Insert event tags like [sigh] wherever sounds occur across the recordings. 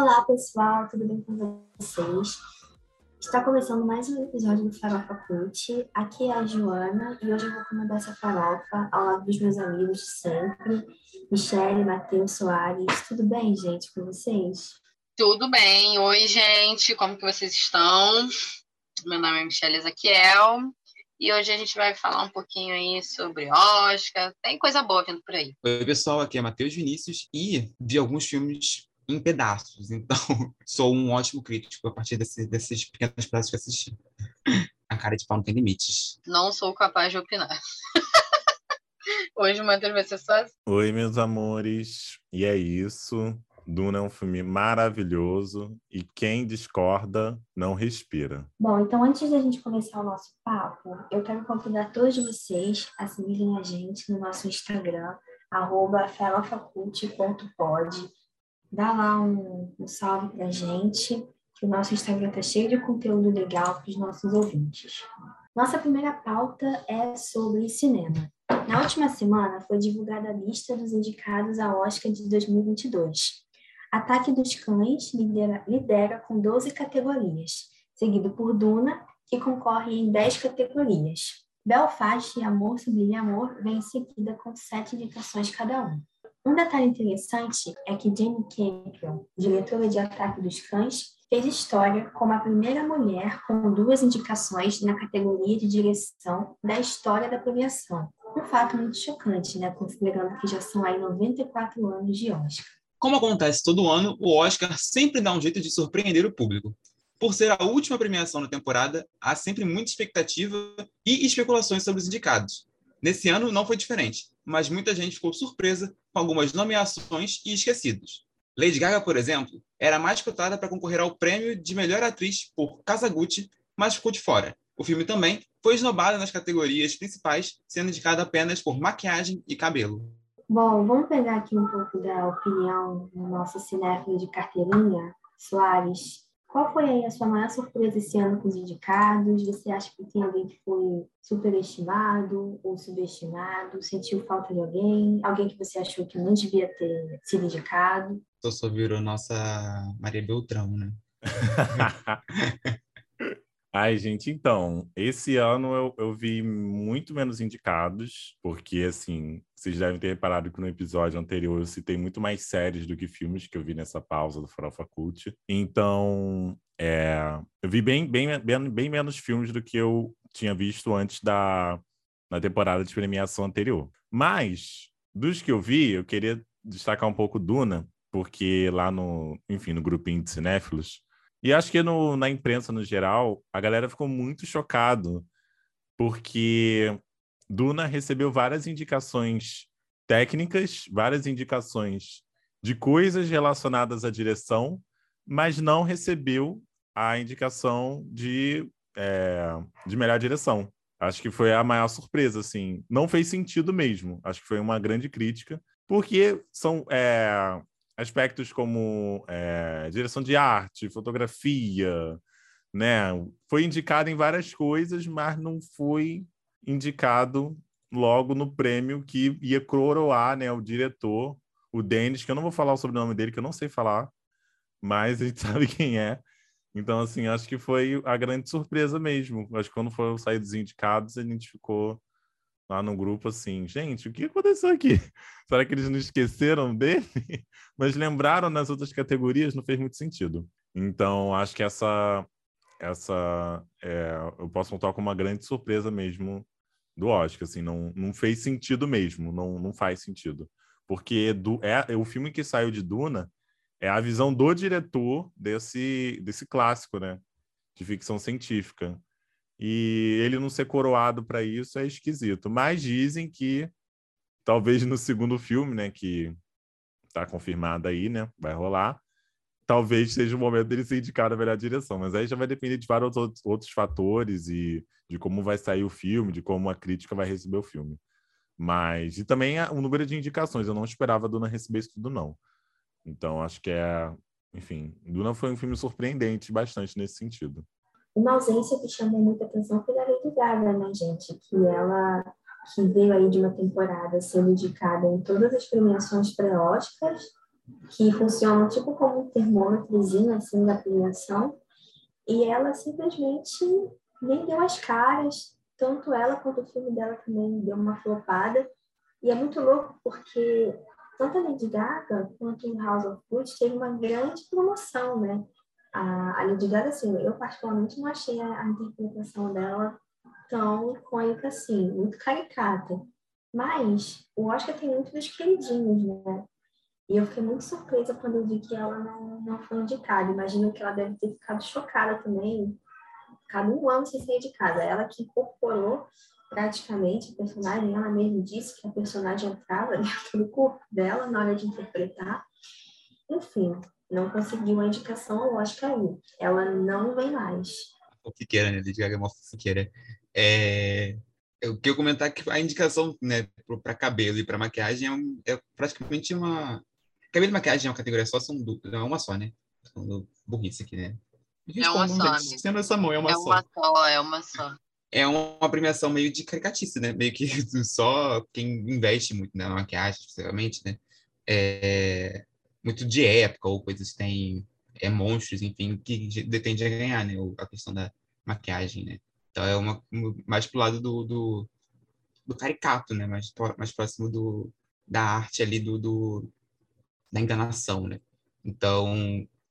Olá, pessoal, tudo bem com vocês? Está começando mais um episódio do Farofa Cult. Aqui é a Joana e hoje eu vou comandar essa farofa ao lado dos meus amigos de sempre, Michele, Matheus, Soares. Tudo bem, gente, com vocês? Tudo bem. Oi, gente, como que vocês estão? Meu nome é Michele Ezequiel e hoje a gente vai falar um pouquinho aí sobre Oscar. Tem coisa boa vindo por aí. Oi, pessoal, aqui é Matheus Vinícius e vi alguns filmes em pedaços, então [laughs] sou um ótimo crítico a partir desse, desses pequenos pedaços que assisti. A cara de pau não tem limites. Não sou capaz de opinar. [laughs] Hoje o Matheus vai ser só assim. Oi, meus amores. E é isso. Duna é um filme maravilhoso e quem discorda não respira. Bom, então antes da gente começar o nosso papo, eu quero convidar todos vocês a seguirem a gente no nosso Instagram, arroba. Dá lá um, um salve pra gente, que o nosso Instagram tá cheio de conteúdo legal para os nossos ouvintes. Nossa primeira pauta é sobre cinema. Na última semana foi divulgada a lista dos indicados ao Oscar de 2022. Ataque dos Cães lidera, lidera com 12 categorias, seguido por Duna, que concorre em 10 categorias. Belfast e Amor Sublime Amor vem em seguida com sete indicações cada um. Um detalhe interessante é que Jane Campion, diretora de Ataque dos Cães, fez história como a primeira mulher com duas indicações na categoria de direção da história da premiação. Um fato muito chocante, né, considerando que já são aí 94 anos de Oscar. Como acontece todo ano, o Oscar sempre dá um jeito de surpreender o público. Por ser a última premiação da temporada, há sempre muita expectativa e especulações sobre os indicados. Nesse ano não foi diferente, mas muita gente ficou surpresa com algumas nomeações e esquecidos. Lady Gaga, por exemplo, era mais cotada para concorrer ao prêmio de melhor atriz por Kazaguchi, mas ficou de fora. O filme também foi esnobado nas categorias principais, sendo indicado apenas por maquiagem e cabelo. Bom, vamos pegar aqui um pouco da opinião do nosso cinéfilo de carteirinha, Soares. Qual foi aí a sua maior surpresa esse ano com os indicados? Você acha que tem alguém que foi superestimado ou subestimado? Sentiu falta de alguém? Alguém que você achou que não devia ter sido indicado? Só virou nossa Maria Beltrão, né? [laughs] Ai, gente, então, esse ano eu, eu vi muito menos indicados, porque, assim, vocês devem ter reparado que no episódio anterior eu citei muito mais séries do que filmes que eu vi nessa pausa do Farofa Cult. Então, é, eu vi bem, bem, bem, bem menos filmes do que eu tinha visto antes da na temporada de premiação anterior. Mas, dos que eu vi, eu queria destacar um pouco Duna, porque lá no, enfim, no grupinho de cinéfilos, e acho que no, na imprensa, no geral, a galera ficou muito chocado, porque Duna recebeu várias indicações técnicas, várias indicações de coisas relacionadas à direção, mas não recebeu a indicação de, é, de melhor direção. Acho que foi a maior surpresa, assim. Não fez sentido mesmo. Acho que foi uma grande crítica, porque são é, aspectos como é, direção de arte, fotografia, né? Foi indicado em várias coisas, mas não foi indicado logo no prêmio que ia coroar, né, o diretor, o Denis, que eu não vou falar o sobrenome dele, que eu não sei falar, mas a gente [laughs] sabe quem é. Então, assim, acho que foi a grande surpresa mesmo. Acho que quando foram sair dos indicados, a gente ficou lá no grupo assim, gente, o que aconteceu aqui? [laughs] Será que eles não esqueceram dele? [laughs] Mas lembraram nas outras categorias, não fez muito sentido. Então, acho que essa, essa é, eu posso contar como uma grande surpresa mesmo do Oscar, assim, não, não fez sentido mesmo, não, não faz sentido. Porque do, é, é o filme que saiu de Duna é a visão do diretor desse, desse clássico, né? De ficção científica. E ele não ser coroado para isso é esquisito. Mas dizem que talvez no segundo filme, né, que está confirmado aí, né, vai rolar, talvez seja o momento dele ser indicado a melhor direção. Mas aí já vai depender de vários outros, fatores e de como vai sair o filme, de como a crítica vai receber o filme. Mas e também o número de indicações. Eu não esperava a Duna receber isso tudo não. Então acho que é, enfim, Duna foi um filme surpreendente bastante nesse sentido. Uma ausência que chamou muita atenção foi a Lady Gaga, né, gente? Que ela que veio aí de uma temporada sendo indicada em todas as premiações pré-Oscars que funcionam tipo como um termômetrozinho assim da premiação, e ela simplesmente nem deu as caras, tanto ela quanto o filme dela também deu uma flopada. E é muito louco porque tanto a Lady Gaga quanto o House of Blues teve uma grande promoção, né? A, a Lady Gaga, assim, eu particularmente não achei a, a interpretação dela tão icônica assim, muito caricata. Mas o Oscar tem muito dos queridinhos, né? E eu fiquei muito surpresa quando eu vi que ela não, não foi indicada. Imagino que ela deve ter ficado chocada também, ficado um ano sem sair de casa. Ela que incorporou praticamente a personagem, ela mesma disse que a personagem entrava [laughs] dentro do corpo dela na hora de interpretar. Enfim, não conseguiu a indicação ao Oscar aí. Ela não vem mais. Fofiqueira, né? Lady Gaga é uma fofiqueira. É... Eu queria comentar que a indicação né, para cabelo e para maquiagem é, um, é, praticamente uma. Cabelo e maquiagem é uma categoria só, são é uma só, né? Burrice aqui, né? É uma só. Sendo essa mão, é uma é só. Uma só. É uma só. É uma premiação meio de caricatice, né? Meio que [laughs] só quem investe muito na maquiagem, especificamente, né? É, muito de época ou coisas que tem é, monstros, enfim, que detende a ganhar, né? A questão da maquiagem, né? Então é uma mais pro lado do, do, do caricato, né? Mais, mais próximo do, da arte ali, do, do da enganação, né? Então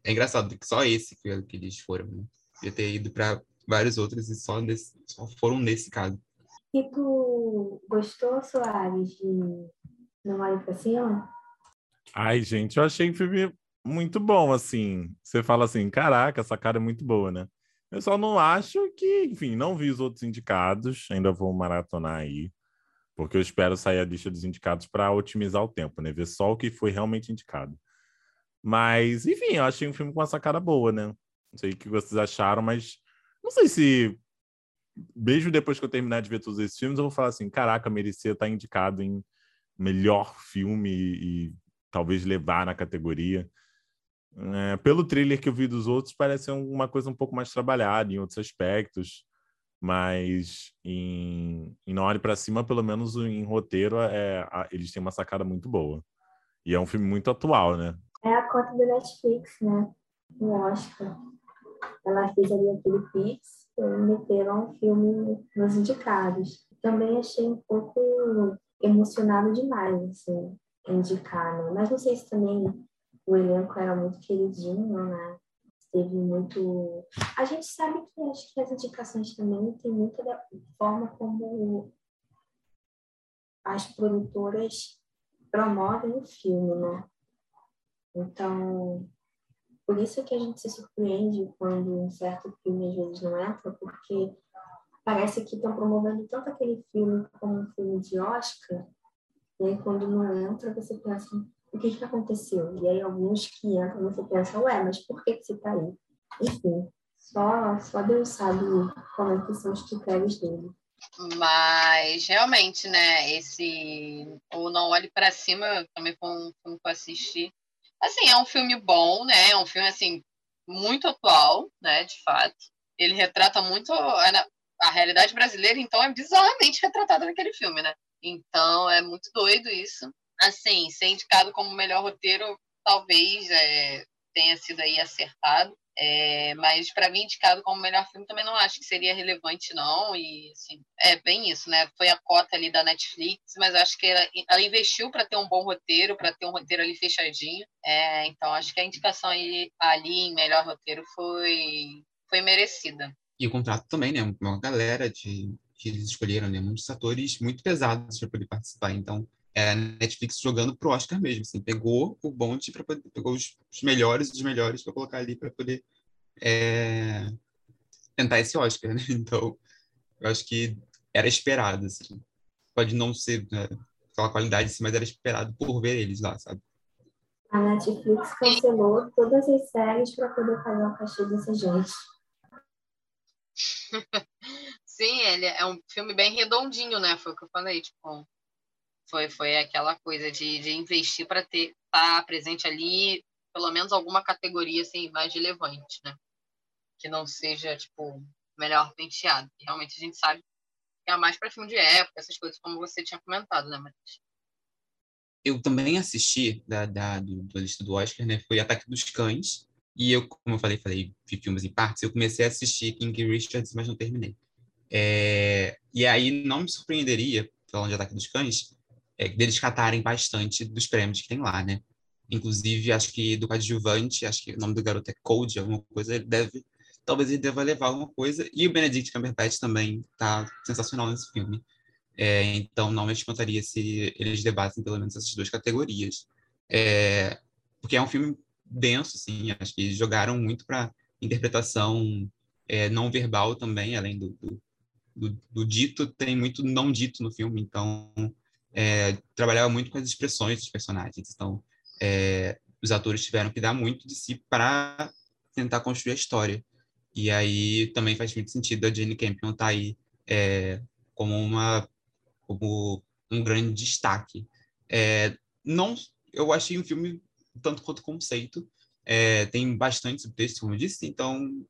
é engraçado que só esse que, eles foram, né? Podia ter ido para vários outros e só, nesse, só foram nesse caso. E tu gostou, Soares, de Não Olhe Pra Cima? Ai, gente, eu achei o filme muito bom, assim. Você fala assim, caraca, essa cara é muito boa, né? Eu só não acho que, enfim, não vi os outros indicados, ainda vou maratonar aí, porque eu espero sair a lista dos indicados para otimizar o tempo, né? Ver só o que foi realmente indicado. Mas, enfim, eu achei um filme com essa cara boa, né? Não sei o que vocês acharam, mas não sei se mesmo depois que eu terminar de ver todos esses filmes, eu vou falar assim, caraca, merecia estar indicado em melhor filme e talvez levar na categoria. É, pelo trailer que eu vi dos outros, parece uma coisa um pouco mais trabalhada em outros aspectos, mas em, em Não Olhe para Cima, pelo menos em roteiro, é, a, eles têm uma sacada muito boa. E é um filme muito atual, né? É a conta do Netflix, né? O Oscar. Ela fez ali aquele Pix e meteram um filme nos indicados. Também achei um pouco emocionado demais, assim, indicar, né? Mas não sei se também o elenco era muito queridinho, né? Teve muito. A gente sabe que acho que as indicações também tem muita da forma como as produtoras promovem o filme, né? Então, por isso que a gente se surpreende quando um certo filme às vezes não entra, porque parece que estão promovendo tanto aquele filme como um filme de Oscar, e aí quando não entra, você pensa, o que, que aconteceu? E aí alguns que entram, você pensa, ué, mas por que, que você está aí? Enfim, só, só Deus sabe como é que são os critérios dele. Mas realmente, né, esse o Não Olhe para Cima também foi um filme que eu assisti Assim, é um filme bom, né? É um filme, assim, muito atual, né? De fato. Ele retrata muito a, a realidade brasileira, então é bizarramente retratada naquele filme, né? Então é muito doido isso. Assim, ser indicado como melhor roteiro talvez é, tenha sido aí acertado. É, mas para mim, indicado como melhor filme, também não acho que seria relevante, não. E assim, é bem isso, né? Foi a cota ali da Netflix, mas acho que ela, ela investiu para ter um bom roteiro, para ter um roteiro ali fechadinho. É, então, acho que a indicação aí, ali em melhor roteiro foi, foi merecida. E o contrato também, né? Uma galera de, que eles escolheram, né? Muitos atores muito pesados para poder participar. Então, é a Netflix jogando pro Oscar mesmo, assim, pegou o bonde para pegou os, os melhores dos melhores para colocar ali para poder é, tentar esse Oscar, né? [laughs] Então, eu acho que era esperado, assim. Pode não ser né, aquela qualidade, assim, mas era esperado por ver eles lá, sabe? A Netflix cancelou todas as séries para poder fazer o cachê dessa gente. [laughs] Sim, ele é um filme bem redondinho, né? Foi o que eu falei, tipo, foi, foi aquela coisa de, de investir para ter estar tá presente ali, pelo menos alguma categoria assim, mais relevante, né? Que não seja, tipo, melhor penteado. Realmente a gente sabe que é mais para filme de época, essas coisas, como você tinha comentado, né, Matheus? eu também assisti da, da, do, da lista do Oscar, né? Foi Ataque dos Cães. E eu, como eu falei, falei, vi filmes em partes, eu comecei a assistir King Richards, mas não terminei. É, e aí não me surpreenderia, falando de Ataque dos Cães, é, deles catarem bastante dos prêmios que tem lá, né? Inclusive, acho que do coadjuvante, acho que o nome do garoto é Code, alguma coisa, ele deve, talvez ele deva levar alguma coisa. E o Benedict Cumberbatch também tá sensacional nesse filme. É, então, não me espantaria se eles debatem pelo menos essas duas categorias. É, porque é um filme denso, assim, acho que jogaram muito para interpretação é, não verbal também, além do, do, do, do, dito, tem muito não dito no filme, então é, trabalhava muito com as expressões dos personagens. Então, é, os atores tiveram que dar muito de si para tentar construir a história. E aí também faz muito sentido a Jane Campion estar tá aí é, como uma como um grande destaque. É, não, eu achei um filme tanto quanto conceito. É, tem bastante subtexto, como eu disse, então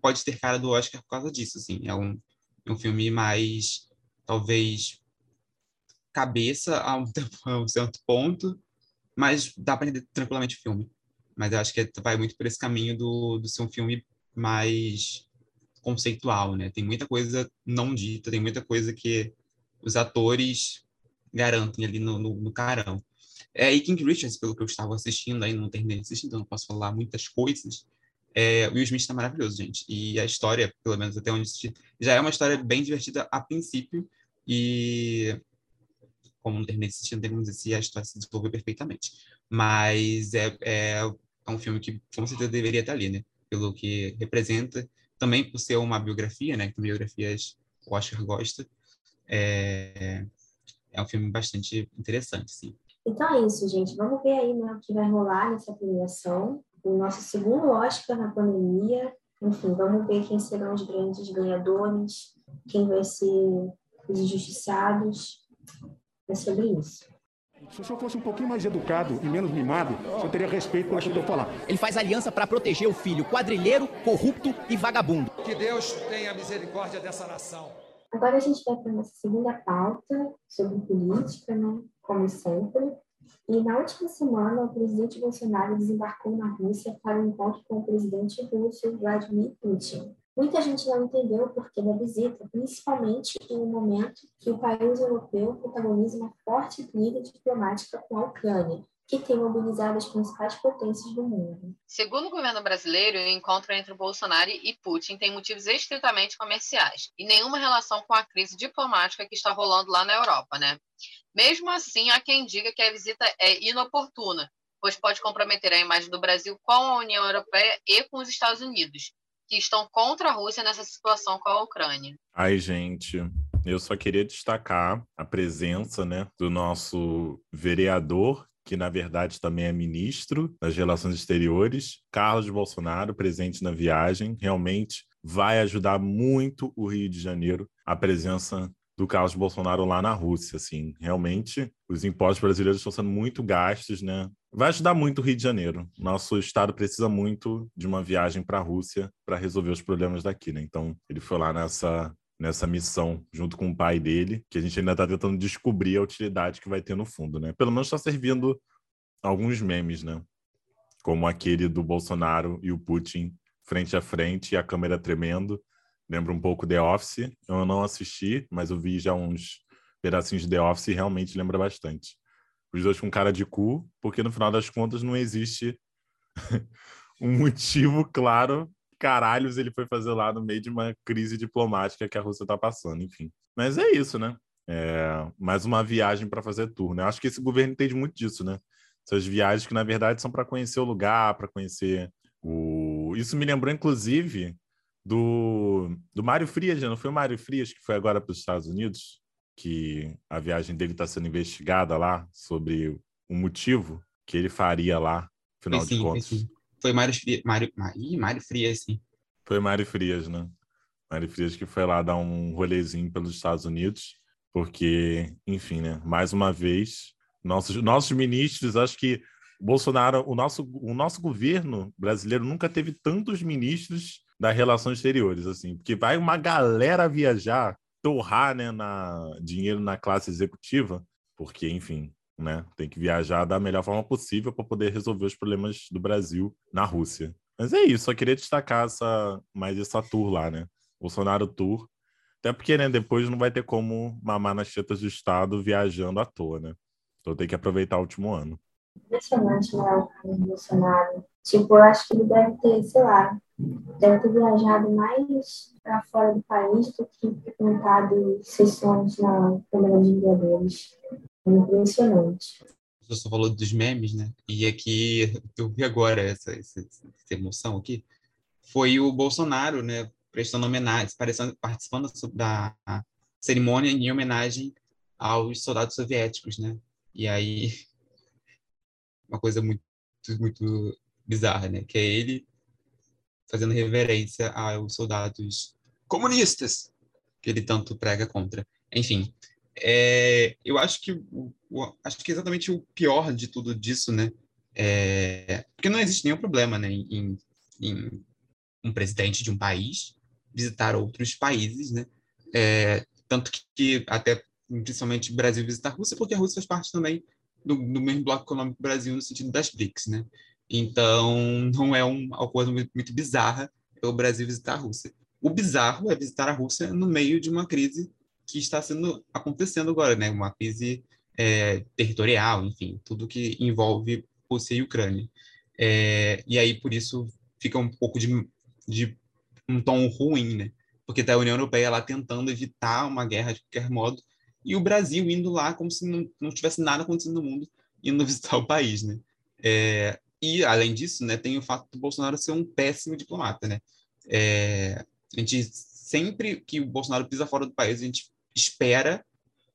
pode ter cara do Oscar por causa disso. Assim. É um, um filme mais, talvez, cabeça a um, [laughs] a um certo ponto, mas dá para entender tranquilamente o filme. Mas eu acho que vai muito por esse caminho do, do ser um filme mais conceitual, né? Tem muita coisa não dita, tem muita coisa que os atores garantem ali no, no, no carão. É, e King Richards, pelo que eu estava assistindo, aí não terminei de assistir, então não posso falar muitas coisas. É, Will Smith está maravilhoso, gente. E a história, pelo menos até onde assisti, já é uma história bem divertida a princípio. E como não terminei de assistir, não tem como dizer se a história se desenvolveu perfeitamente. Mas é, é, é um filme que com certeza deveria estar ali, né? Pelo que representa, também por ser uma biografia, né? Que biografias o Oscar gosta. É, é um filme bastante interessante, sim. Então é isso, gente. Vamos ver aí né, o que vai rolar nessa premiação. O nosso segundo Oscar na pandemia. Enfim, vamos ver quem serão os grandes ganhadores, quem vai ser os injustiçados. É sobre isso. Se o senhor fosse um pouquinho mais educado e menos mimado, o senhor teria respeito aquilo que eu falar. Ele faz aliança para proteger o filho quadrilheiro, corrupto e vagabundo. Que Deus tenha misericórdia dessa nação. Agora a gente vai para a nossa segunda pauta sobre política, né? Como sempre. E na última semana, o presidente Bolsonaro desembarcou na Rússia para um encontro com o presidente russo Vladimir Putin. Muita gente não entendeu o porquê da visita, principalmente em um momento que o país europeu protagoniza uma forte briga diplomática com a Ucrânia, que tem mobilizado as principais potências do mundo. Segundo o governo brasileiro, o encontro entre Bolsonaro e Putin tem motivos estritamente comerciais e nenhuma relação com a crise diplomática que está rolando lá na Europa, né? Mesmo assim, há quem diga que a visita é inoportuna, pois pode comprometer a imagem do Brasil com a União Europeia e com os Estados Unidos, que estão contra a Rússia nessa situação com a Ucrânia. Ai, gente, eu só queria destacar a presença né, do nosso vereador, que na verdade também é ministro das Relações Exteriores, Carlos Bolsonaro, presente na viagem. Realmente vai ajudar muito o Rio de Janeiro a presença do Carlos Bolsonaro lá na Rússia, assim, realmente os impostos brasileiros estão sendo muito gastos, né? Vai ajudar muito o Rio de Janeiro. Nosso estado precisa muito de uma viagem para a Rússia para resolver os problemas daqui, né? Então, ele foi lá nessa nessa missão junto com o pai dele, que a gente ainda está tentando descobrir a utilidade que vai ter no fundo, né? Pelo menos está servindo alguns memes, né? Como aquele do Bolsonaro e o Putin frente a frente e a câmera tremendo lembra um pouco The Office. Eu não assisti, mas eu vi já uns pedacinhos de The Office e realmente lembra bastante. Os dois com cara de cu, porque no final das contas não existe [laughs] um motivo claro. Caralhos, ele foi fazer lá no meio de uma crise diplomática que a Rússia está passando, enfim. Mas é isso, né? É mais uma viagem para fazer tour, né? Acho que esse governo entende muito disso, né? Essas viagens que, na verdade, são para conhecer o lugar, para conhecer o. Isso me lembrou, inclusive, do, do Mário Frias, não foi o Mário Frias que foi agora para os Estados Unidos, que a viagem dele está sendo investigada lá sobre o motivo que ele faria lá, afinal sim, de contas. Foi, Mário Frias, Mário, Mário Frias, sim. Foi Mário Frias, né? Mário Frias que foi lá dar um rolezinho pelos Estados Unidos, porque, enfim, né? Mais uma vez, nossos, nossos ministros, acho que Bolsonaro, o nosso, o nosso governo brasileiro nunca teve tantos ministros das relações exteriores, assim, porque vai uma galera viajar, torrar, né, na, dinheiro na classe executiva, porque, enfim, né? Tem que viajar da melhor forma possível para poder resolver os problemas do Brasil na Rússia. Mas é isso, só queria destacar essa, mais essa tour lá, né? Bolsonaro Tour. Até porque, né, depois não vai ter como mamar nas tetas do Estado viajando à toa, né? Então tem que aproveitar o último ano. Impressionante, né, o Bolsonaro. Tipo, eu acho que ele deve ter, sei lá, deve ter viajado mais para fora do país do que frequentado sessões na Câmara de Vereadores. Impressionante. Você falou dos memes, né? E aqui, eu vi agora essa, essa, essa emoção aqui, foi o Bolsonaro, né? Prestando homenagem, participando da cerimônia em homenagem aos soldados soviéticos, né? E aí, [laughs] uma coisa muito, muito bizarra, né? Que é ele fazendo reverência aos soldados comunistas que ele tanto prega contra. Enfim, é, eu acho que o, o, acho que exatamente o pior de tudo disso, né? É, porque não existe nenhum problema, né, em, em um presidente de um país visitar outros países, né? É, tanto que, até principalmente o Brasil visitar a Rússia, porque a Rússia faz parte também do, do mesmo bloco econômico do Brasil no sentido das BRICS, né? Então, não é um, uma coisa muito, muito bizarra o Brasil visitar a Rússia. O bizarro é visitar a Rússia no meio de uma crise que está sendo acontecendo agora, né? Uma crise é, territorial, enfim, tudo que envolve Rússia e Ucrânia. É, e aí, por isso, fica um pouco de, de um tom ruim, né? Porque tá a União Europeia lá tentando evitar uma guerra de qualquer modo, e o Brasil indo lá como se não, não tivesse nada acontecendo no mundo, indo [laughs] visitar o país, né? É, e, além disso, né, tem o fato do Bolsonaro ser um péssimo diplomata, né? É, a gente sempre que o Bolsonaro pisa fora do país, a gente espera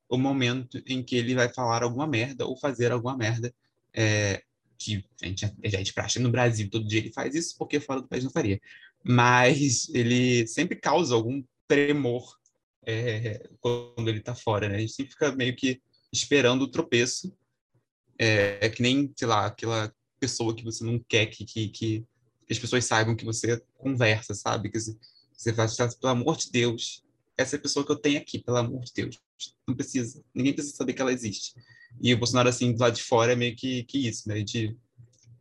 o momento em que ele vai falar alguma merda ou fazer alguma merda. É, que a gente já de praxe no Brasil, todo dia ele faz isso, porque fora do país não faria. Mas ele sempre causa algum tremor é, quando ele está fora, né? A gente sempre fica meio que esperando o tropeço. É, é, que nem, sei lá, aquela pessoa que você não quer que, que, que as pessoas saibam que você conversa, sabe? Que você faz, pelo amor de Deus, essa é a pessoa que eu tenho aqui, pelo amor de Deus. Não precisa, ninguém precisa saber que ela existe. E o Bolsonaro, assim, do lado de fora é meio que, que isso, né? A gente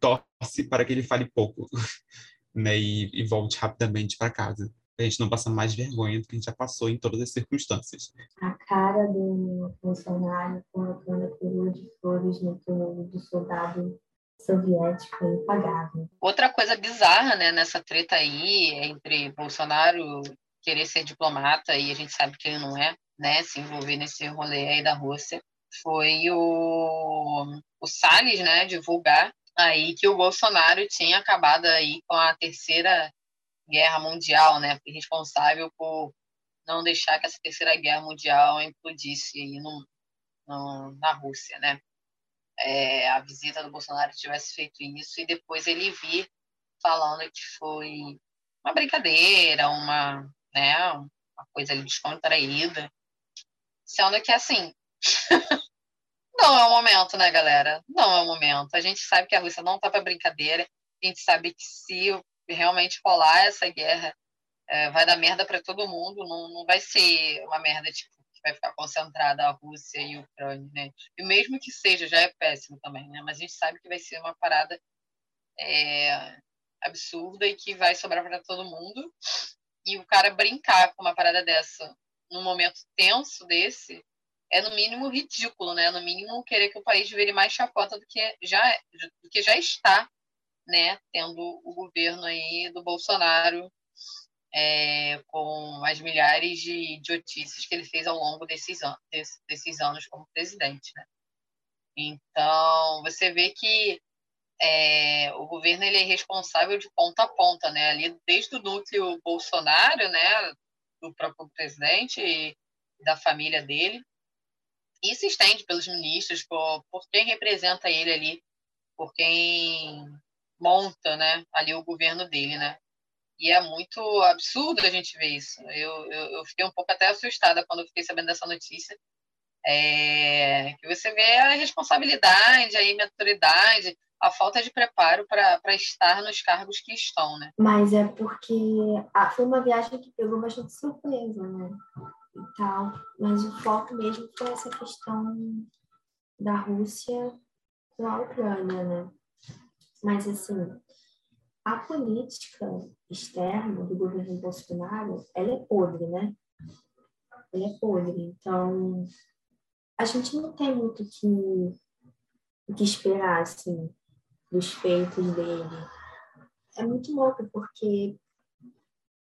torce para que ele fale pouco, [laughs] né? E, e volte rapidamente para casa. A gente não passa mais vergonha do que a gente já passou em todas as circunstâncias. A cara do Bolsonaro colocando a coroa de flores no túmulo do soldado soviético é impagável. Outra coisa bizarra, né, nessa treta aí entre Bolsonaro querer ser diplomata e a gente sabe que ele não é, né, se envolver nesse rolê aí da Rússia, foi o, o Salles, né, divulgar aí que o Bolsonaro tinha acabado aí com a terceira guerra mundial, né, responsável por não deixar que essa terceira guerra mundial implodisse aí no, no, na Rússia, né. É, a visita do Bolsonaro tivesse feito isso e depois ele vir falando que foi uma brincadeira, uma né? Uma coisa ali descontraída. Sendo que, assim, [laughs] não é o momento, né, galera? Não é o momento. A gente sabe que a Rússia não tá para brincadeira. A gente sabe que se realmente rolar essa guerra, é, vai dar merda para todo mundo. Não, não vai ser uma merda, tipo, que vai ficar concentrada a Rússia e a Ucrânia, né? E mesmo que seja, já é péssimo também, né? Mas a gente sabe que vai ser uma parada é, absurda e que vai sobrar para todo mundo. E o cara brincar com uma parada dessa num momento tenso desse é no mínimo ridículo, né? No mínimo querer que o país vire mais chacota do que já é, do que já está, né? Tendo o governo aí do Bolsonaro é, com as milhares de idiotices que ele fez ao longo desses, an desses, desses anos como presidente, né? Então, você vê que é, o governo ele é responsável de ponta a ponta, né? Ali desde o núcleo Bolsonaro, né, do próprio presidente e da família dele, e se estende pelos ministros, por, por quem representa ele ali, por quem monta, né, ali o governo dele, né? E é muito absurdo a gente ver isso. Eu, eu, eu fiquei um pouco até assustada quando fiquei sabendo dessa notícia. É, que você vê a responsabilidade, a imaturidade, a falta de preparo para estar nos cargos que estão, né? Mas é porque ah, foi uma viagem que pegou bastante surpresa, né? E tal. Mas o foco mesmo foi essa questão da Rússia com a Ucrânia, né? Mas, assim, a política externa do governo Bolsonaro, ela é podre, né? Ela é podre. Então, a gente não tem muito o que, que esperar, assim, dos feitos dele. É muito louco, porque,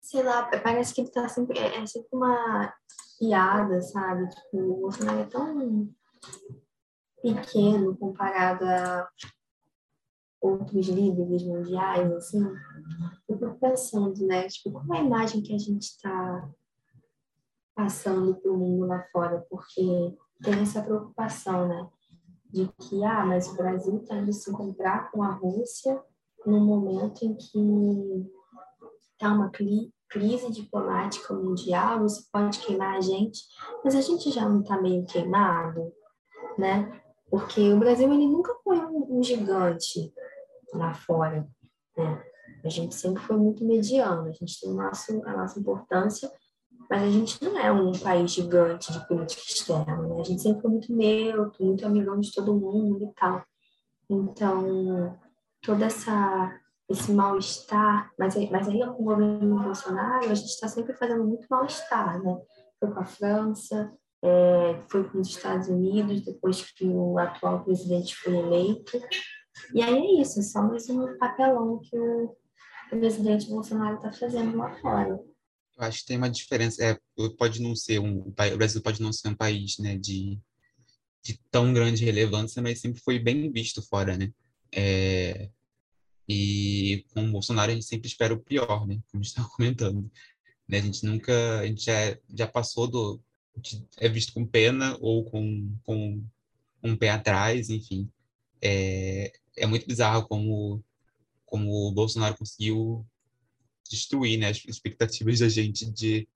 sei lá, parece que ele tá sempre... É, é sempre uma piada, sabe? Tipo, o Bolsonaro é tão pequeno comparado a outros líderes mundiais, assim, eu fico pensando, né, tipo, qual é a imagem que a gente está passando para o mundo lá fora, porque tem essa preocupação, né, de que, ah, mas o Brasil está indo se encontrar com a Rússia no momento em que está uma crise diplomática mundial, você pode queimar a gente, mas a gente já não está meio queimado, né? Porque o Brasil ele nunca foi um, um gigante lá fora, né? A gente sempre foi muito mediano, a gente tem a nossa importância, mas a gente não é um país gigante de política externa, né? A gente sempre foi muito neutro, muito amigão de todo mundo e tal. Então, toda essa esse mal-estar, mas, mas aí com o governo Bolsonaro, a gente está sempre fazendo muito mal-estar, né? Foi com a França, é, foi com os Estados Unidos, depois que o atual presidente foi eleito. E aí é isso, é só mais um papelão que o presidente Bolsonaro está fazendo lá fora. Eu acho que tem uma diferença. É, pode não ser um, o Brasil pode não ser um país, né, de, de tão grande relevância, mas sempre foi bem visto fora, né? É, e com o Bolsonaro a gente sempre espera o pior, né? Como estava [laughs] comentando. Né? A gente nunca, a gente já, já passou do, é visto com pena ou com, com um pé atrás, enfim. É, é muito bizarro como, como o Bolsonaro conseguiu destruir né, as expectativas da gente de,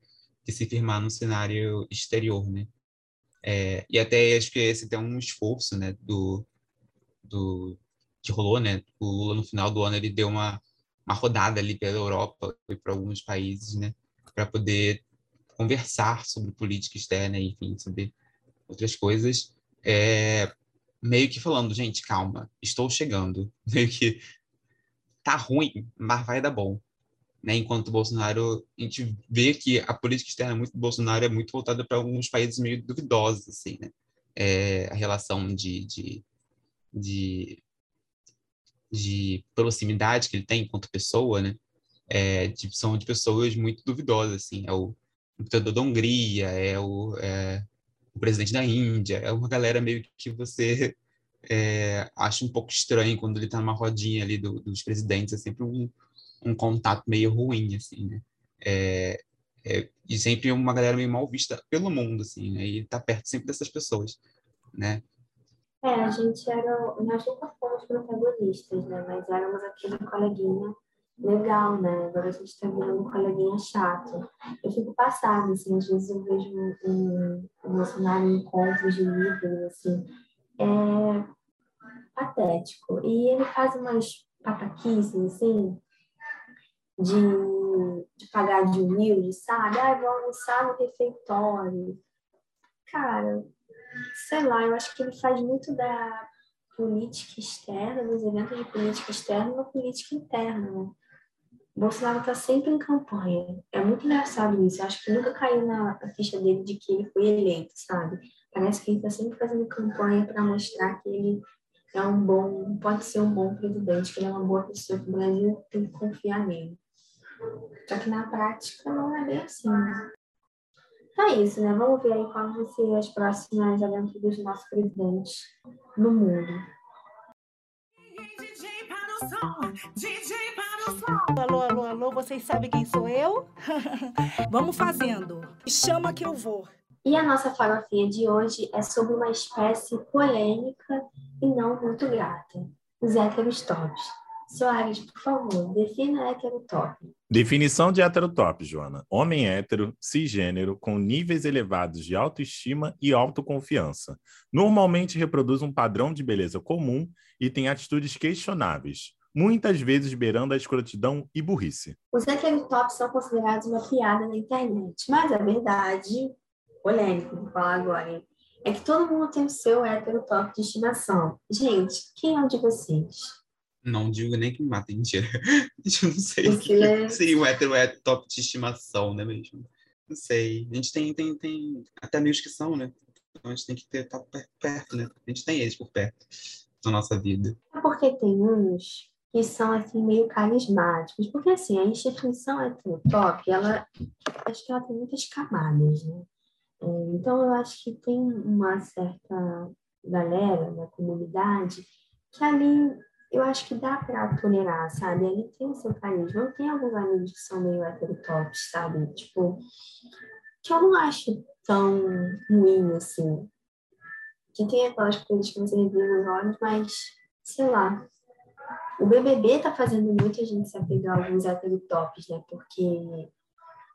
de se firmar no cenário exterior, né? É, e até acho que esse tem um esforço, né, do, do que rolou, né? O Lula no final do ano ele deu uma, uma rodada ali pela Europa e para alguns países, né, para poder conversar sobre política externa, enfim, sobre outras coisas, é, meio que falando, gente, calma, estou chegando, [laughs] meio que tá ruim, mas vai dar bom. Né? Enquanto o Bolsonaro, a gente vê que a política externa muito do Bolsonaro é muito voltada para alguns países meio duvidosos, assim, né? É, a relação de, de, de, de, proximidade que ele tem enquanto pessoa, né? É, de, são de pessoas muito duvidosas, assim. É o, ditador da Hungria, é o, é o presidente da Índia, é uma galera meio que você é, acha um pouco estranho quando ele está numa rodinha ali do, dos presidentes, é sempre um, um contato meio ruim, assim, né? É, é, e sempre uma galera meio mal vista pelo mundo, assim, né? E tá perto sempre dessas pessoas, né? É, a gente era, nós nunca fomos protagonistas, né? Mas éramos aquele coleguinha legal, né? Agora a gente está virando um coleguinha chato. Eu fico passada, assim, às vezes eu vejo um, um Bolsonaro em encontros de líderes, assim, é patético. E ele faz umas pataquices, assim, de, de pagar de humilde, sabe? Ah, vou almoçar no refeitório. Cara, sei lá, eu acho que ele faz muito da política externa, dos eventos de política externa, uma política interna, né? Bolsonaro está sempre em campanha. É muito engraçado isso. Eu acho que nunca caiu na, ficha dele de que ele foi eleito, sabe? Parece que ele está sempre fazendo campanha para mostrar que ele é um bom, pode ser um bom presidente, que ele é uma boa pessoa, que o Brasil tem que confiar nele. Só que na prática não é bem assim. Né? Então é isso, né? Vamos ver aí quais vão ser as próximas aventuras do nosso presidente no mundo. Alô, alô, alô, vocês sabem quem sou eu? [laughs] Vamos fazendo. Chama que eu vou. E a nossa farofinha de hoje é sobre uma espécie polêmica e não muito grata, os heterostops. Soares, por favor, defina heterotop. Definição de heterotop, Joana. Homem hétero, cisgênero, com níveis elevados de autoestima e autoconfiança. Normalmente reproduz um padrão de beleza comum e tem atitudes questionáveis, muitas vezes beirando a escrotidão e burrice. Os heterotops são considerados uma piada na internet, mas a verdade, polêmico, vou falar agora, hein? É que todo mundo tem o seu hétero top de estimação. Gente, quem é o de vocês? Não digo nem que me matem, mentira. [laughs] Não sei que é- [laughs] seria o hétero é top de estimação, né mesmo? Não sei. A gente tem, tem, tem até amigos que são, né? Então a gente tem que ter tá per- perto, né? A gente tem eles por perto na nossa vida. É porque tem uns que são assim meio carismáticos, porque assim, a instituição heterotop, ela acho que ela tem muitas camadas, né? É, Então eu acho que tem uma certa galera na comunidade que ali eu acho que dá para tolerar, sabe? Ali tem o seu carisma. Eu tenho alguns amigos que são meio heterotops, sabe? Tipo, que eu não acho tão ruim assim. Que tem aquelas coisas que você revira nos olhos, mas sei lá. O BBB tá fazendo muita gente se apegar a alguns heterotops, né? Porque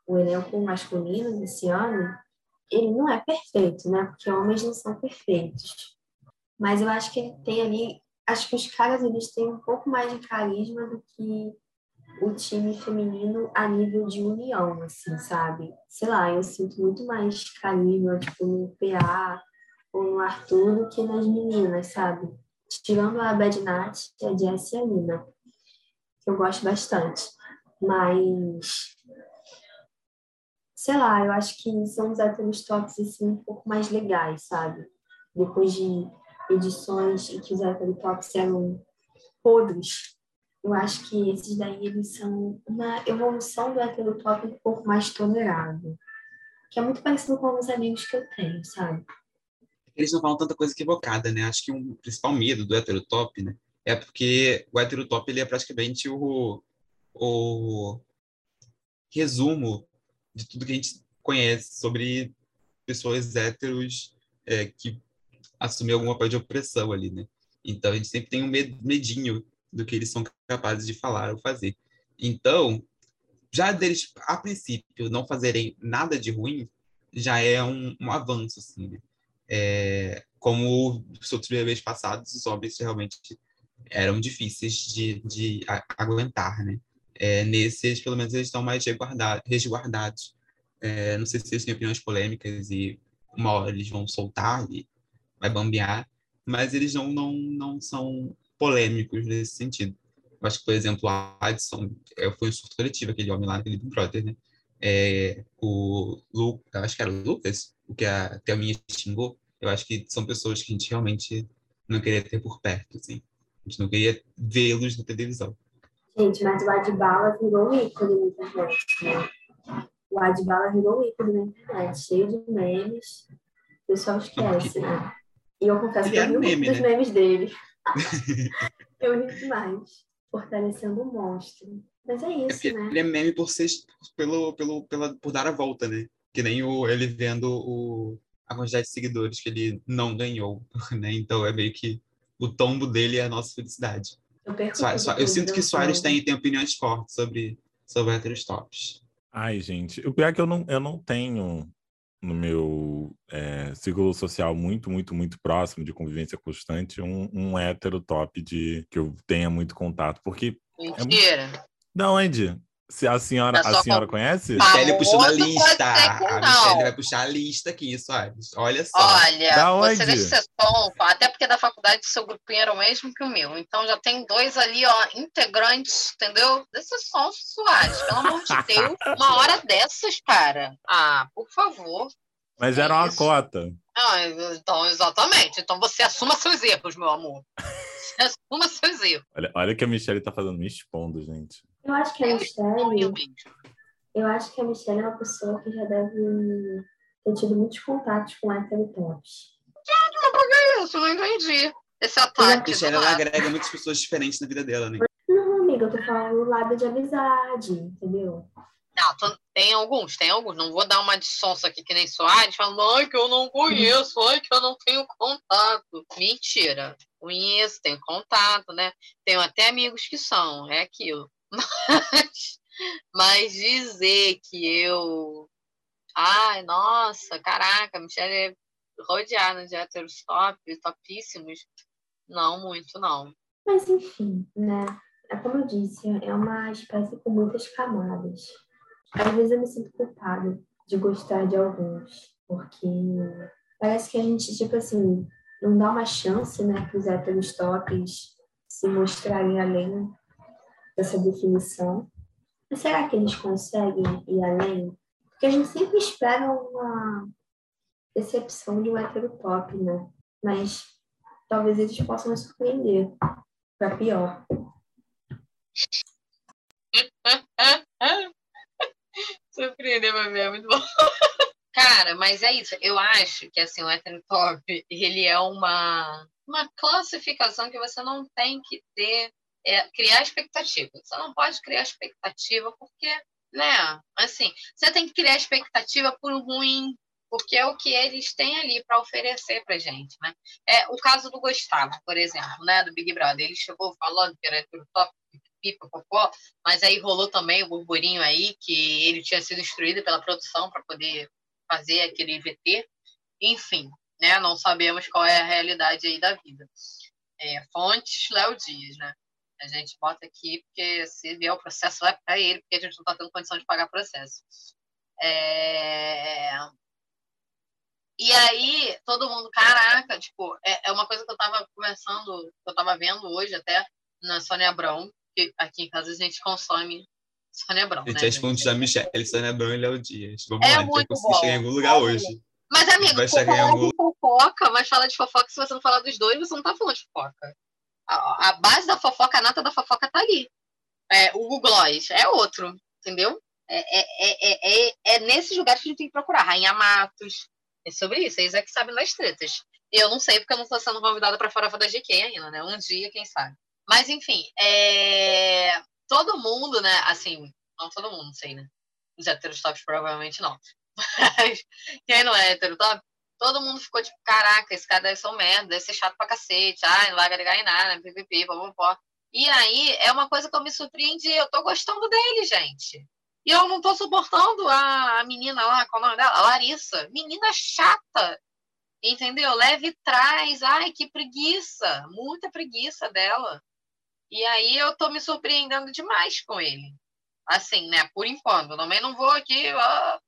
o elenco masculino desse ano, ele não é perfeito, né? Porque homens não são perfeitos. Mas eu acho que ele tem ali, acho que os caras eles têm um pouco mais de carisma do que o time feminino a nível de união, assim, sabe? Sei lá, eu sinto muito mais carisma, tipo, no PA ou no Arthur do que nas meninas, sabe? Tirando a Bad Nat, a Jess e a Nina, que eu gosto bastante. Mas, sei lá, eu acho que são os héteros tops, assim, um pouco mais legais, sabe? Depois de edições em que os tops eram podres, eu acho que esses daí, eles são uma evolução do hétero top um pouco mais tolerável. Que é muito parecido com alguns amigos que eu tenho, sabe? Eles não falam tanta coisa equivocada, né? Acho que um principal medo do heterotop, né? É porque o heterotop, ele é praticamente o, o resumo de tudo que a gente conhece sobre pessoas héteros é, que assumem algum papel de opressão ali, né? Então, a gente sempre tem um med- medinho do que eles são capazes de falar ou fazer. Então, já deles, a princípio, não fazerem nada de ruim, já é um, um avanço, assim, né? É, como os outros bebês passados, os homens realmente eram difíceis de, de aguentar, né? É, nesses, pelo menos, eles estão mais resguarda- resguardados. É, não sei se eles têm opiniões polêmicas e uma hora eles vão soltar e vai bambear, mas eles não, não, não são polêmicos nesse sentido. Eu acho que, por exemplo, o Adson é, foi um surto coletivo, aquele homem lá naquele Big Brother, né? É, o Lu, eu acho que era o Lucas, o que a Thelminha xingou, eu acho que são pessoas que a gente realmente não queria ter por perto, assim. A gente não queria vê-los na televisão. Gente, mas o Adbala virou um ícone na internet, né? O Adbala virou um ícone na internet, cheio de memes. O pessoal esquece, né? E eu confesso Ele que eu ri um meme, dos né? memes dele. [laughs] eu ri demais. Fortalecendo o monstro. Mas é É isso, porque né? ele é meme por ser pelo, pelo, pela, por dar a volta, né? Que nem o, ele vendo o, a quantidade de seguidores que ele não ganhou, [laughs] né? Então é meio que o tombo dele é a nossa felicidade. Eu, eu sinto que. Soares tem, tem opiniões fortes sobre, sobre héteros tops. Ai, gente, o pior é que eu não, eu não tenho no meu é, círculo social muito, muito, muito próximo de convivência constante um, um hétero top de que eu tenha muito contato. Porque, Mentira. da onde? Se a senhora, É a senhora conhece? Michelle puxou na lista. A. Michelle vai puxar a lista aqui, Soares. Olha só. Olha, Da você onde? deixa ser até porque da faculdade seu grupinho era o mesmo que o meu. Então já tem dois ali, ó, integrantes, entendeu? Desses sons Soares, pelo amor de [laughs] Deus. Uma hora dessas, cara. Ah, por favor. Mas É era uma cota. Ah, então, exatamente. Então você assuma seus erros, meu amor. [laughs] Você assuma seus erros. Olha, olha que a Michelle tá fazendo me expondo, gente. Eu acho que a Eu Michelle, eu acho que a Michelle é uma pessoa que já deve ter tido muitos contatos com hétero tops. Isso, não entendi. Esse A ataque. Michelle, do ela agrega muitas pessoas diferentes na vida dela, né? Não, amiga, eu tô falando do lado de amizade, entendeu? Não, tô- tem alguns, tem alguns. Não vou dar uma de sonsa aqui que nem Soares, falando, ai, que eu não conheço, ai, que eu não tenho contato. Mentira. Conheço, tenho contato, né? Tenho até amigos que são, é aquilo. Mas, mas dizer que eu. Ai, nossa, caraca, a Michelle é rodeada de héteros top, topíssimos. Não, muito não. Mas enfim, né? É como eu disse, é uma espécie com muitas camadas. Às vezes eu me sinto culpada de gostar de alguns, porque parece que a gente, tipo assim, não dá uma chance, né, para os héteros tops se mostrarem além dessa definição. Mas será que eles conseguem ir além? Porque a gente sempre espera uma decepção de um hétero top, né? Mas talvez eles possam nos surpreender para pior. [laughs] Surpreender pra mim é muito bom. [laughs] Cara, mas é isso. Eu acho que assim, o heterotop, ele é uma, uma classificação que você não tem que ter, é, criar expectativa. Você não pode criar expectativa porque, né, assim, você tem que criar expectativa por ruim, porque é o que eles têm ali para oferecer pra gente, né? É o caso do Gustavo, por exemplo, né, do Big Brother. Ele chegou falando que era heterotop, pipa, popó, mas aí rolou também o burburinho aí que ele tinha sido instruído pela produção para poder fazer aquele VT, enfim, né? Não sabemos qual é a realidade aí da vida. É, fontes Léo Dias, né? A gente bota aqui porque se vier o processo vai para ele, porque a gente não está tendo condição de pagar processo. É... E aí, todo mundo, caraca, tipo, é, é uma coisa que eu estava conversando, que eu estava vendo hoje até na Sônia Abrão, que aqui em casa a gente consome Sônia Abrão. Gente, né, fontes da Michelle, Sônia Abrão e Léo Dias. Vamos É lá, a gente vai muito chegar em algum lugar hoje. Mas, amigo, Vai chegar em algum- fofoca, mas falar de fofoca, se você não falar dos dois, você não tá falando de fofoca. A, base da fofoca, a nata da fofoca tá ali. É, o Google Gloss é outro, entendeu? É, é, é, é, é nesses lugares que a gente tem que procurar. Rainha Matos. É sobre isso, eles é que sabem das tretas. Eu não sei porque eu não tô sendo convidada pra Farofa da GQ ainda, né? Um dia, quem sabe. Mas, enfim, é... todo mundo, né? Assim, não todo mundo, sei, né? Os héteros tops provavelmente não. [laughs] Mas quem não é hétero top, todo mundo ficou tipo, caraca, esse cara deve ser um merda, deve ser chato pra cacete, ai, não vai agregar em nada, ppp, popopó. E aí, é uma coisa que eu me surpreendi, eu tô gostando dele, gente. E eu não tô suportando a, menina lá, qual é o nome dela? A Larissa. Menina chata, entendeu? Leve traz, ai, que preguiça, muita preguiça dela. E aí eu tô me surpreendendo demais com ele. Assim, né, por enquanto. Também não vou aqui, ó,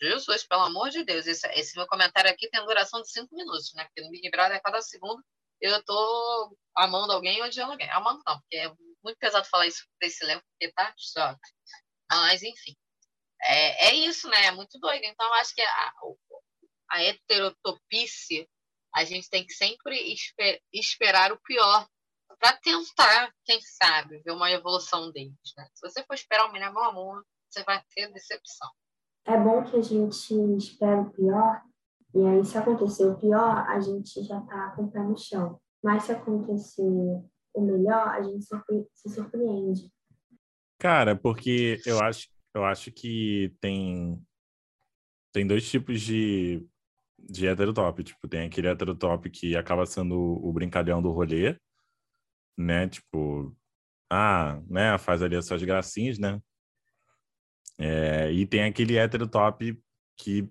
Jesus, pelo amor de Deus, esse, esse meu comentário aqui tem duração de cinco minutos, né? Porque no Big Brother, a cada segundo, eu tô amando alguém ou odiando alguém. Amando não, porque é muito pesado falar isso desse elenco, porque tá choque. Mas, enfim. É, é isso, né? É muito doido. Então, eu acho que a, a heterotopice, a gente tem que sempre esper, esperar o pior para tentar, quem sabe, ver uma evolução deles, né? Se você for esperar o melhor, meu amor, você vai ter decepção. É bom que a gente espera o pior, e aí, se acontecer o pior, a gente já tá com o pé no chão. Mas se acontecer o melhor, a gente se surpreende. Cara, porque eu acho, eu acho que tem, tem dois tipos de, de heterotop. Tipo, tem aquele heterotop que acaba sendo o brincalhão do rolê, né? Tipo, ah, né? Faz ali as suas gracinhas, né? É, e tem aquele heterotop que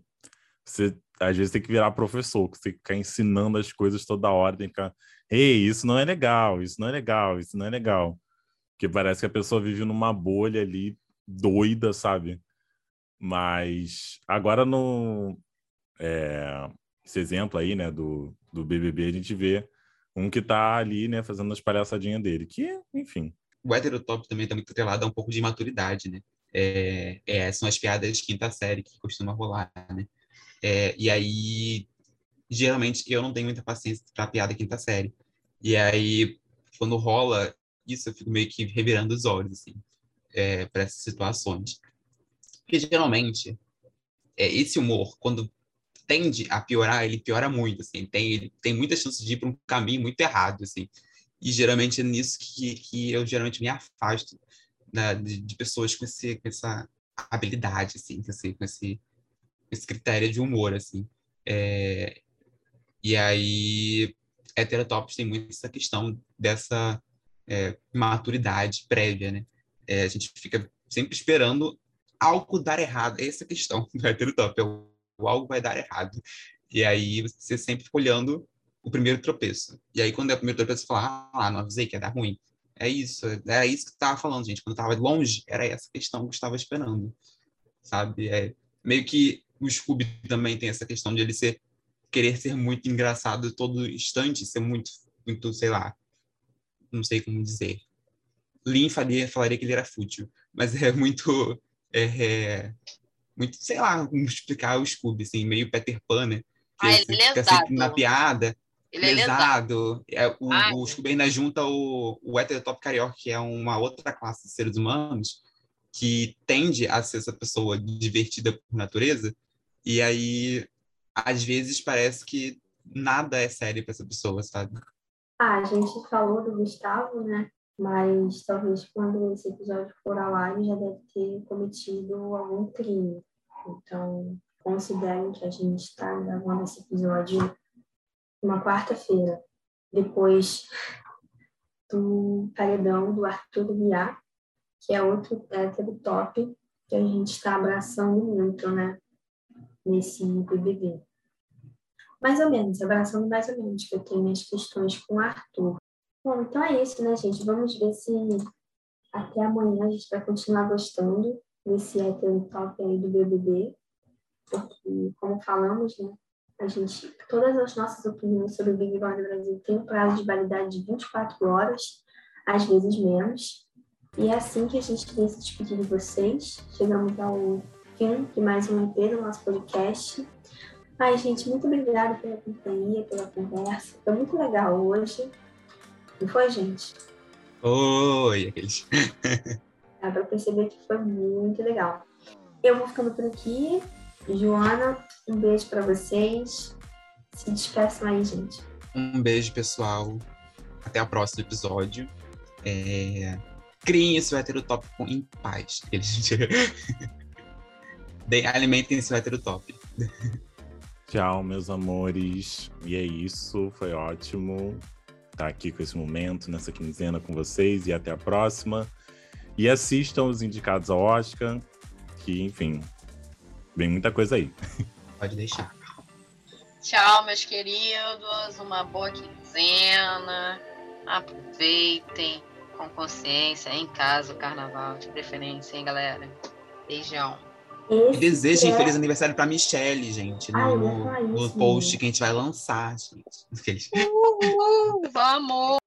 você às vezes tem que virar professor, que você fica ensinando as coisas toda hora, tem que ficar, ei, isso não é legal, isso não é legal, isso não é legal. Porque parece que a pessoa vive numa bolha ali doida, sabe? Mas agora no é, esse exemplo aí, né, do, do BBB, a gente vê um que tá ali, né, fazendo as palhaçadinhas dele, que, enfim. O heterotop também está muito atrelado a um pouco de maturidade, né? É, é, são as piadas de quinta série que costuma rolar, né? É, e aí, geralmente, eu não tenho muita paciência para piada quinta série. E aí, quando rola isso, eu fico meio que revirando os olhos, assim, é, para essas situações. Porque, geralmente, é, esse humor, quando tende a piorar, ele piora muito, assim, tem, tem muitas chances de ir para um caminho muito errado, assim. E, geralmente, é nisso que, que eu, geralmente, me afasto né, de, de pessoas com, esse, com essa habilidade, assim, com esse, com esse, esse critério de humor, assim. É, e aí, heterotops tem muito essa questão dessa é, maturidade prévia, né? É, a gente fica sempre esperando algo dar errado. Essa é a questão do heterotop, é o, o algo vai dar errado. E aí você sempre fica olhando o primeiro tropeço. E aí quando é o primeiro tropeço, você fala, ah, não avisei que ia dar ruim. É isso, era isso que eu estava falando, gente. Quando eu estava longe, era essa questão que eu estava esperando, sabe? É meio que o Scooby também tem essa questão de ele ser querer ser muito engraçado todo instante, ser muito, muito, sei lá, não sei como dizer. Lin faria, falaria que ele era fútil, mas é muito, é, é, muito, sei lá, como explicar o Scooby, assim, meio Peter Pan, né? Que Ah, ele é fica sempre na piada, Ele é lesado. É, o, Ai. o Scooby ainda junta o, o heterotop carioca, que é uma outra classe de seres humanos, que tende a ser essa pessoa divertida por natureza, e aí, às vezes, parece que nada é sério para essa pessoa, sabe? Ah, a gente falou do Gustavo, né? Mas talvez quando esse episódio for ao ar, ele já deve ter cometido algum crime. Então, considerem que a gente está gravando esse episódio uma quarta-feira, depois do paredão do Arthur Guiar, que é outro hétero top que a gente está abraçando muito, né? Nesse BBB. Mais ou menos, abraçando mais ou menos, que eu tenho minhas questões com o Arthur. Bom, então é isso, né, gente? Vamos ver se até amanhã a gente vai continuar gostando desse hétero top aí do BBB. Porque, como falamos, né, a gente, todas as nossas opiniões sobre o Big Brother Brasil têm um prazo de validade de 24 horas, às vezes menos. E é assim que a gente queria se despedir de vocês. Chegamos ao fim de mais um EP do nosso podcast. Ai, gente, muito obrigada pela companhia, pela conversa. Foi muito legal hoje. Não foi, gente? Oi. Dá pra perceber que foi muito legal. Eu vou ficando por aqui. Joana, um beijo pra vocês. Se despeçam aí, gente. Um beijo, pessoal. Até o próximo episódio. É... Criem seu heterotópico em paz. [laughs] Eles... Deem- Alimentem seu heterotop. Tchau, meus amores. E é isso, foi ótimo estar aqui com esse momento, nessa quinzena com vocês e até a próxima. E assistam os indicados ao Oscar, que, enfim, vem muita coisa aí. Pode deixar. Tchau, meus queridos. Uma boa quinzena. Aproveitem com consciência, em casa, o carnaval, de preferência, hein, galera? Beijão. E desejem é- feliz aniversário pra Michelle, gente. Ai, No, falar no post que a gente vai lançar, gente. Uhul, vamos!